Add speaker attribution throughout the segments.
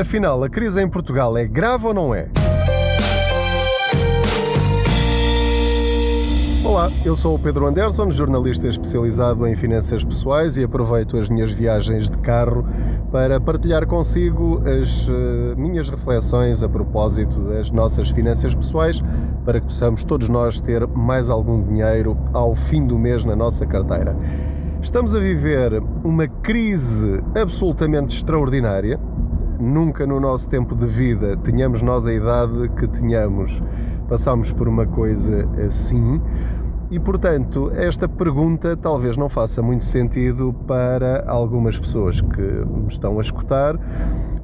Speaker 1: Afinal, a crise em Portugal é grave ou não é? Olá, eu sou o Pedro Anderson, jornalista especializado em finanças pessoais e aproveito as minhas viagens de carro para partilhar consigo as uh, minhas reflexões a propósito das nossas finanças pessoais para que possamos todos nós ter mais algum dinheiro ao fim do mês na nossa carteira. Estamos a viver uma crise absolutamente extraordinária. Nunca no nosso tempo de vida, tenhamos nós a idade que tenhamos, passamos por uma coisa assim. E portanto, esta pergunta talvez não faça muito sentido para algumas pessoas que me estão a escutar,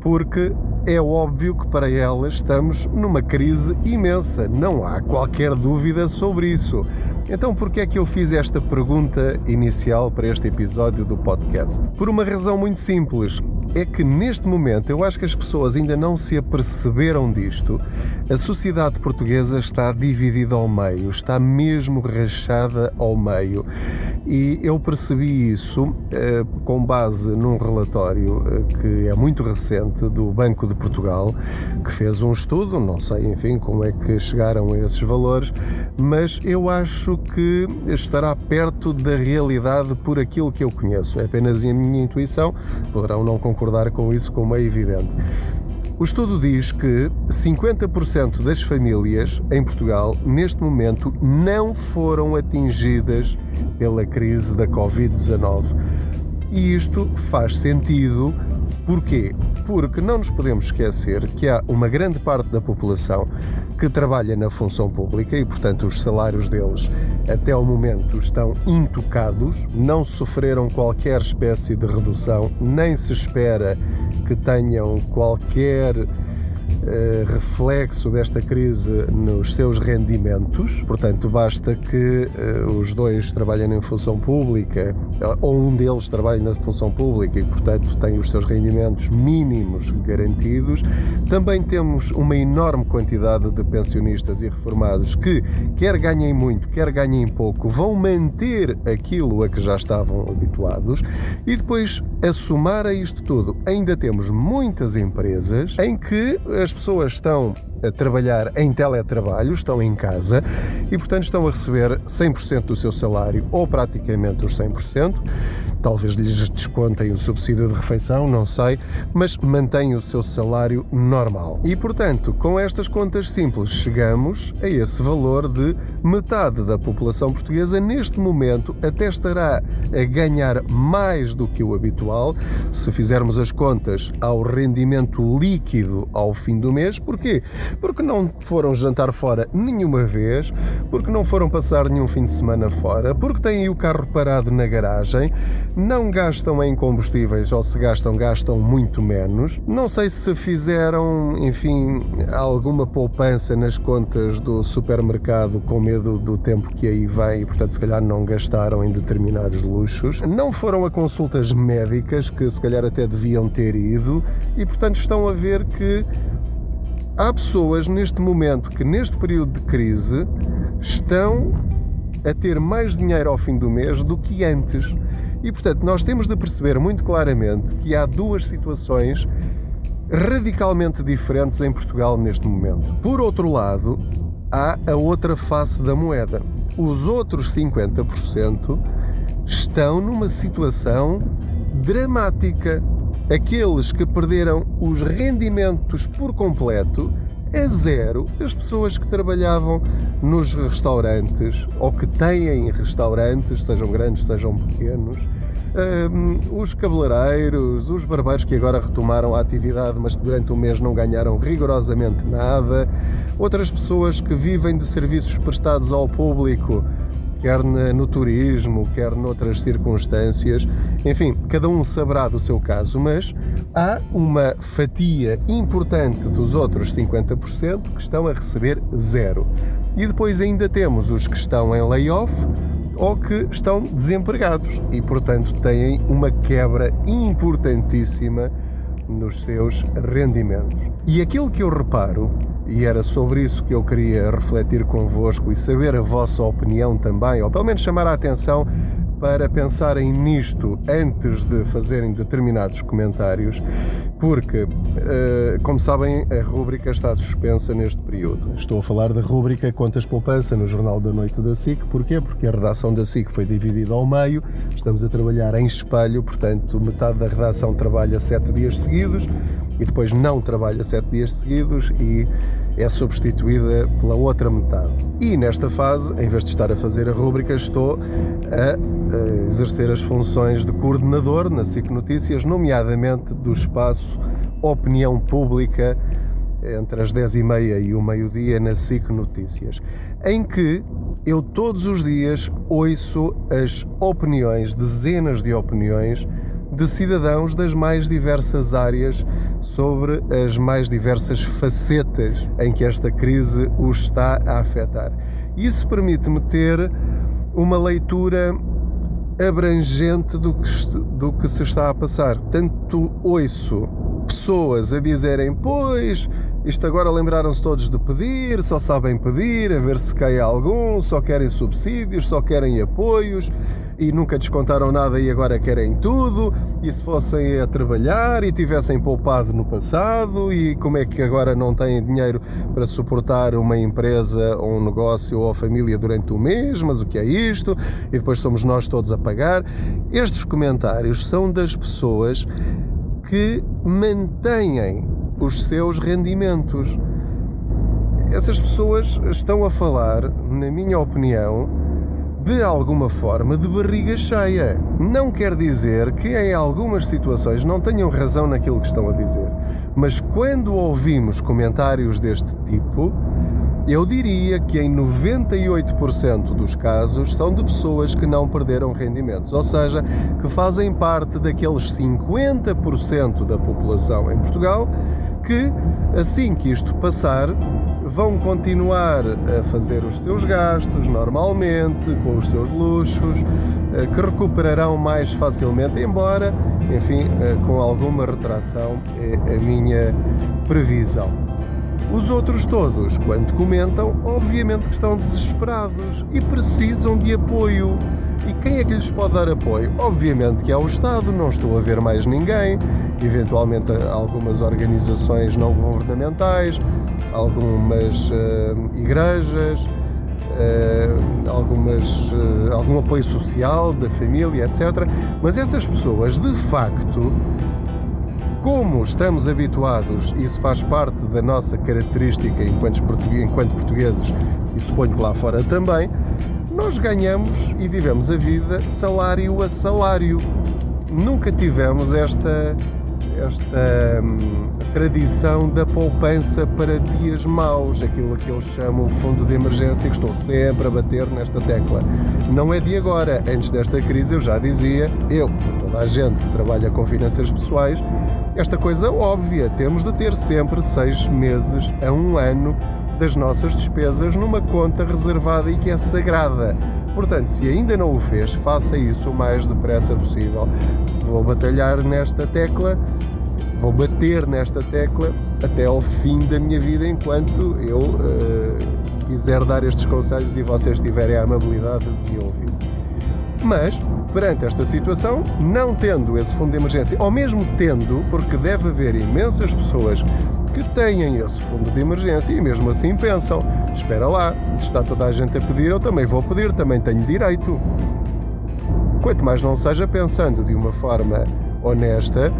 Speaker 1: porque é óbvio que para elas estamos numa crise imensa, não há qualquer dúvida sobre isso. Então, por que é que eu fiz esta pergunta inicial para este episódio do podcast? Por uma razão muito simples é que neste momento eu acho que as pessoas ainda não se aperceberam disto. A sociedade portuguesa está dividida ao meio, está mesmo rachada ao meio. E eu percebi isso eh, com base num relatório eh, que é muito recente do Banco de Portugal, que fez um estudo, não sei, enfim, como é que chegaram a esses valores, mas eu acho que estará perto da realidade por aquilo que eu conheço. É apenas a minha intuição, poderão não concordar com isso, como é evidente. O estudo diz que 50% das famílias em Portugal, neste momento, não foram atingidas pela crise da Covid-19. E isto faz sentido Porquê? Porque não nos podemos esquecer que há uma grande parte da população que trabalha na função pública e, portanto, os salários deles até ao momento estão intocados, não sofreram qualquer espécie de redução, nem se espera que tenham qualquer reflexo desta crise nos seus rendimentos. Portanto, basta que uh, os dois trabalhem em função pública ou um deles trabalhe na função pública e, portanto, tem os seus rendimentos mínimos garantidos. Também temos uma enorme quantidade de pensionistas e reformados que, quer ganhem muito, quer ganhem pouco, vão manter aquilo a que já estavam habituados. E depois, a somar a isto tudo, ainda temos muitas empresas em que as pessoas estão a trabalhar em teletrabalho, estão em casa e, portanto, estão a receber 100% do seu salário ou praticamente os 100% talvez lhes descontem o subsídio de refeição, não sei, mas mantêm o seu salário normal. E, portanto, com estas contas simples, chegamos a esse valor de metade da população portuguesa, neste momento, até estará a ganhar mais do que o habitual, se fizermos as contas ao rendimento líquido ao fim do mês. Porquê? Porque não foram jantar fora nenhuma vez, porque não foram passar nenhum fim de semana fora, porque têm o carro parado na garagem, não gastam em combustíveis ou se gastam, gastam muito menos. Não sei se fizeram, enfim, alguma poupança nas contas do supermercado com medo do tempo que aí vem e, portanto, se calhar não gastaram em determinados luxos. Não foram a consultas médicas que se calhar até deviam ter ido e, portanto, estão a ver que há pessoas neste momento que, neste período de crise, estão a ter mais dinheiro ao fim do mês do que antes. E portanto, nós temos de perceber muito claramente que há duas situações radicalmente diferentes em Portugal neste momento. Por outro lado, há a outra face da moeda. Os outros 50% estão numa situação dramática. Aqueles que perderam os rendimentos por completo é zero as pessoas que trabalhavam nos restaurantes ou que têm restaurantes, sejam grandes, sejam pequenos, um, os cabeleireiros, os barbeiros que agora retomaram a atividade, mas que durante o mês não ganharam rigorosamente nada, outras pessoas que vivem de serviços prestados ao público quer no turismo, quer noutras circunstâncias. Enfim, cada um saberá do seu caso, mas há uma fatia importante dos outros 50% que estão a receber zero. E depois ainda temos os que estão em layoff ou que estão desempregados e, portanto, têm uma quebra importantíssima nos seus rendimentos. E aquilo que eu reparo e era sobre isso que eu queria refletir convosco e saber a vossa opinião também, ou pelo menos chamar a atenção para pensarem nisto antes de fazerem determinados comentários, porque, eh, como sabem, a rúbrica está suspensa neste período. Estou a falar da rúbrica Contas Poupança no Jornal da Noite da SIC. Porquê? Porque a redação da SIC foi dividida ao meio, estamos a trabalhar em espelho, portanto, metade da redação trabalha sete dias seguidos e depois não trabalha sete dias seguidos e é substituída pela outra metade. E nesta fase, em vez de estar a fazer a rúbrica, estou a, exercer as funções de coordenador na SIC Notícias, nomeadamente do espaço Opinião Pública entre as 10 e meia e o meio-dia na SIC Notícias, em que eu todos os dias ouço as opiniões, dezenas de opiniões de cidadãos das mais diversas áreas sobre as mais diversas facetas em que esta crise os está a afetar. Isso permite-me ter uma leitura abrangente do que, do que se está a passar. Tanto ouço pessoas a dizerem: Pois, isto agora lembraram-se todos de pedir, só sabem pedir, a ver se cai algum, só querem subsídios, só querem apoios e nunca descontaram nada e agora querem tudo. E se fossem a trabalhar e tivessem poupado no passado, e como é que agora não têm dinheiro para suportar uma empresa ou um negócio ou a família durante o mês? Mas o que é isto? E depois somos nós todos a pagar. Estes comentários são das pessoas que mantêm os seus rendimentos. Essas pessoas estão a falar, na minha opinião, de alguma forma de barriga cheia. Não quer dizer que em algumas situações não tenham razão naquilo que estão a dizer, mas quando ouvimos comentários deste tipo, eu diria que em 98% dos casos são de pessoas que não perderam rendimentos, ou seja, que fazem parte daqueles 50% da população em Portugal que, assim que isto passar, vão continuar a fazer os seus gastos normalmente, com os seus luxos, eh, que recuperarão mais facilmente, embora, enfim, eh, com alguma retração, é a minha previsão. Os outros todos, quando comentam, obviamente que estão desesperados e precisam de apoio. E quem é que lhes pode dar apoio? Obviamente que é o Estado, não estou a ver mais ninguém, eventualmente algumas organizações não governamentais, algumas uh, igrejas, uh, algumas, uh, algum apoio social da família, etc. Mas essas pessoas, de facto, como estamos habituados, isso faz parte da nossa característica enquanto, portugueses e suponho que lá fora também, nós ganhamos e vivemos a vida salário a salário. Nunca tivemos esta, esta hum, tradição da poupança para dias maus, aquilo que eu chamo fundo de emergência, que estou sempre a bater nesta tecla. Não é de agora, antes desta crise eu já dizia, eu, toda a gente que trabalha com finanças pessoais, esta coisa óbvia, temos de ter sempre seis meses a um ano das nossas despesas numa conta reservada e que é sagrada. Portanto, se ainda não o fez, faça isso o mais depressa possível. Vou batalhar nesta tecla, vou bater nesta tecla até ao fim da minha vida enquanto eu uh, quiser dar estes conselhos e vocês tiverem a amabilidade de me ouvir. Mas perante esta situação, não tendo esse fundo de emergência, ou mesmo tendo, porque deve haver imensas pessoas que têm esse fundo de emergência e mesmo assim pensam: espera lá, se está toda a gente a pedir, eu também vou pedir, também tenho direito. Quanto mais não seja pensando de uma forma honesta,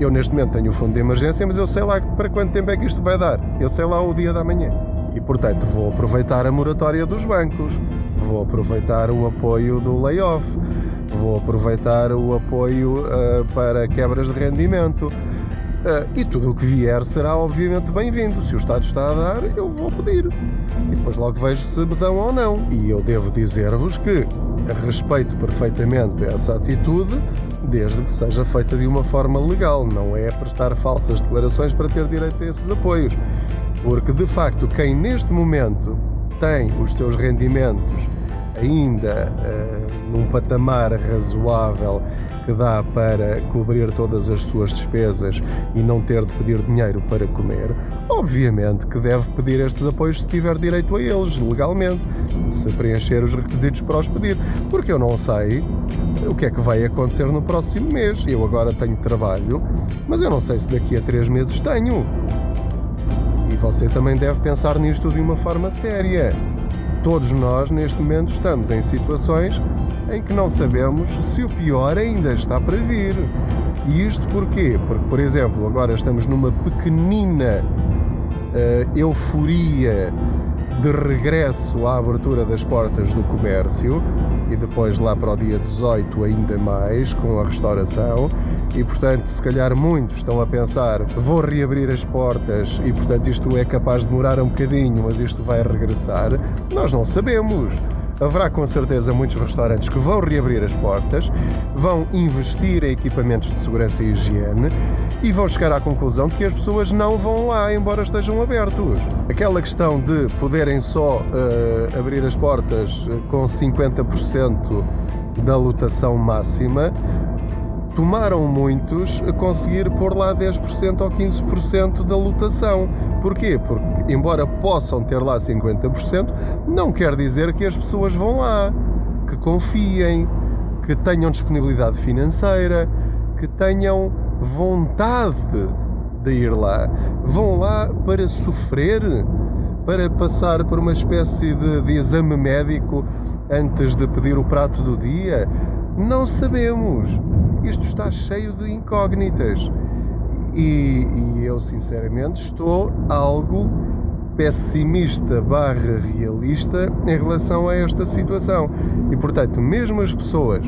Speaker 1: eu neste momento tenho o fundo de emergência, mas eu sei lá para quanto tempo é que isto vai dar. Eu sei lá o dia da manhã. E portanto vou aproveitar a moratória dos bancos, vou aproveitar o apoio do layoff, vou aproveitar o apoio uh, para quebras de rendimento. Uh, e tudo o que vier será obviamente bem-vindo. Se o Estado está a dar, eu vou pedir. E depois logo vejo se me dão ou não. E eu devo dizer-vos que respeito perfeitamente essa atitude, desde que seja feita de uma forma legal. Não é prestar falsas declarações para ter direito a esses apoios. Porque de facto, quem neste momento tem os seus rendimentos ainda uh, num patamar razoável que dá para cobrir todas as suas despesas e não ter de pedir dinheiro para comer, obviamente que deve pedir estes apoios se tiver direito a eles, legalmente, se preencher os requisitos para os pedir, porque eu não sei o que é que vai acontecer no próximo mês. Eu agora tenho trabalho, mas eu não sei se daqui a três meses tenho. E você também deve pensar nisto de uma forma séria. Todos nós, neste momento, estamos em situações em que não sabemos se o pior ainda está para vir. E isto porquê? Porque, por exemplo, agora estamos numa pequenina uh, euforia de regresso à abertura das portas do comércio e depois lá para o dia 18 ainda mais com a restauração. E portanto se calhar muitos estão a pensar vou reabrir as portas. E portanto isto é capaz de demorar um bocadinho mas isto vai regressar. Nós não sabemos haverá com certeza muitos restaurantes que vão reabrir as portas, vão investir em equipamentos de segurança e higiene e vão chegar à conclusão de que as pessoas não vão lá, embora estejam abertos. Aquela questão de poderem só uh, abrir as portas eh, com 50% da lotação máxima tomaram muitos a conseguir pôr lá 10% ou 15% da lotação. Porquê? Porque, embora possam ter lá 50%, não quer dizer que as pessoas vão lá, que confiem, que tenham disponibilidade financeira, que tenham vontade de ir lá. Vão lá para sofrer, para passar por uma espécie de, de exame médico antes de pedir o prato do dia? Não sabemos isto está cheio de incógnitas. E, e eu, sinceramente, estou algo pessimista barra realista em relação a esta situação. E, portanto, mesmo as pessoas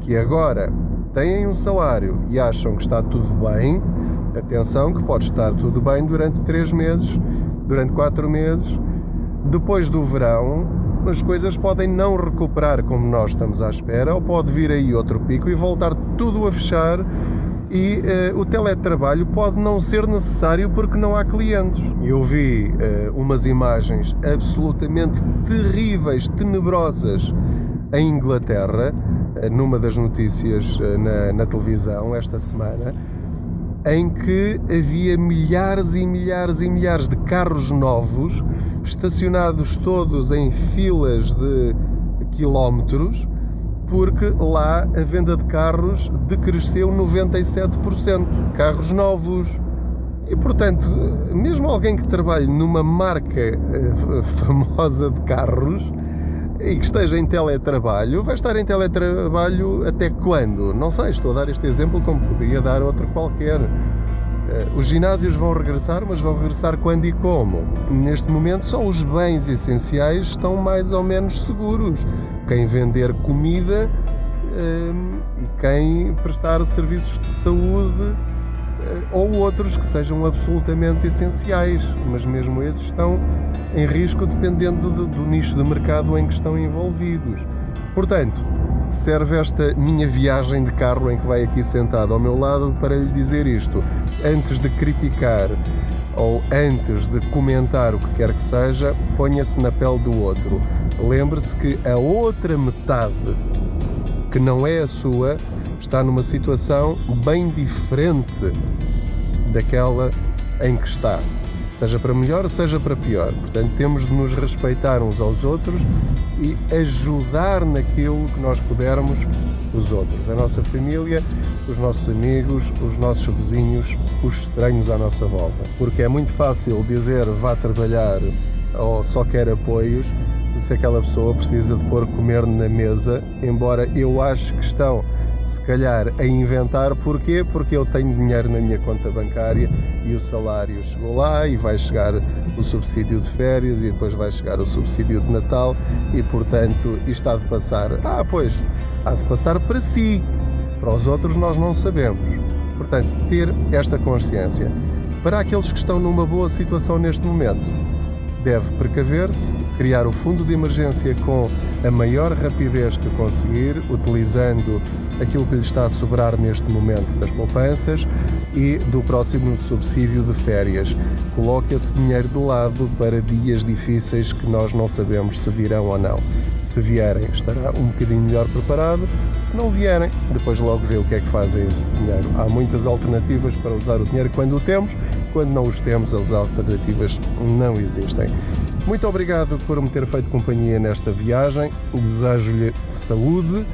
Speaker 1: que agora têm um salário e acham que está tudo bem, atenção que pode estar tudo bem durante três meses, durante quatro meses, depois do verão as coisas podem não recuperar como nós estamos à espera, ou pode vir aí outro pico e voltar tudo a fechar e uh, o teletrabalho pode não ser necessário porque não há clientes. Eu vi uh, umas imagens absolutamente terríveis, tenebrosas em Inglaterra, uh, numa das notícias na, na televisão esta semana, em que havia milhares e milhares e milhares de carros novos estacionados todos em filas de quilómetros, porque lá a venda de carros decresceu 97%. Carros novos. E portanto, mesmo alguém que trabalhe numa marca eh, famosa de carros e que esteja em teletrabalho, vai estar em teletrabalho até quando? Não sei, estou a dar este exemplo como podia dar outro qualquer. Eh, os ginásios vão regressar, mas vão regressar quando e como? Neste momento, só os bens essenciais estão mais ou menos seguros. Quem vender comida um, eh, e quem prestar serviços de saúde uh, ou outros que sejam absolutamente essenciais, mas mesmo esses estão em risco dependendo do, do nicho de mercado em que estão envolvidos. Portanto, serve esta minha viagem de carro em que vai aqui sentado ao meu lado para lhe dizer isto. Antes de criticar ou antes de comentar o que quer que seja, ponha-se na pele do outro. Lembre-se que a outra metade, que não é a sua, está numa situação bem diferente daquela em que está seja para melhor, seja para pior. Portanto, temos de nos respeitar uns aos outros e ajudar naquilo que nós pudermos os outros, a nossa família, os nossos amigos, os nossos vizinhos, os estranhos à nossa volta. Porque é muito fácil dizer vá trabalhar ou só quer apoios se aquela pessoa precisa de pôr comer na mesa, embora eu acho que estão se calhar a inventar. Porquê? Porque eu tenho dinheiro na minha conta bancária e o salário chegou lá e vai chegar o subsídio de férias e depois vai chegar o subsídio de Natal e, portanto, isto há de passar. Ah, pois, há de passar para si. Para os outros nós não sabemos. Portanto, ter esta consciência. Para aqueles que estão numa boa situação neste momento, deve precaver-se, criar o fundo de emergência com a maior rapidez que conseguir, utilizando aquilo que lhe está a sobrar neste momento das poupanças e do próximo subsídio de férias. Coloque esse dinheiro de lado para dias difíceis que nós não sabemos se virão ou não. Se vierem, estará um bocadinho melhor preparado. Se não vierem, depois logo vê o que é que fazem esse dinheiro. Há muitas alternativas para usar o dinheiro quando o temos, quando não os temos, as alternativas não existem. Muito obrigado por me ter feito companhia nesta viagem. Desejo-lhe saúde,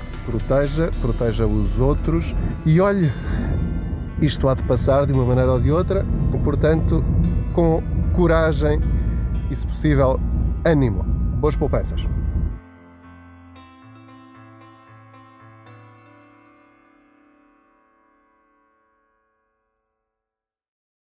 Speaker 1: que se proteja, proteja os outros e olhe, isto há de passar de uma maneira ou de outra, portanto, com coragem e, se possível, ânimo. Boas poupanças.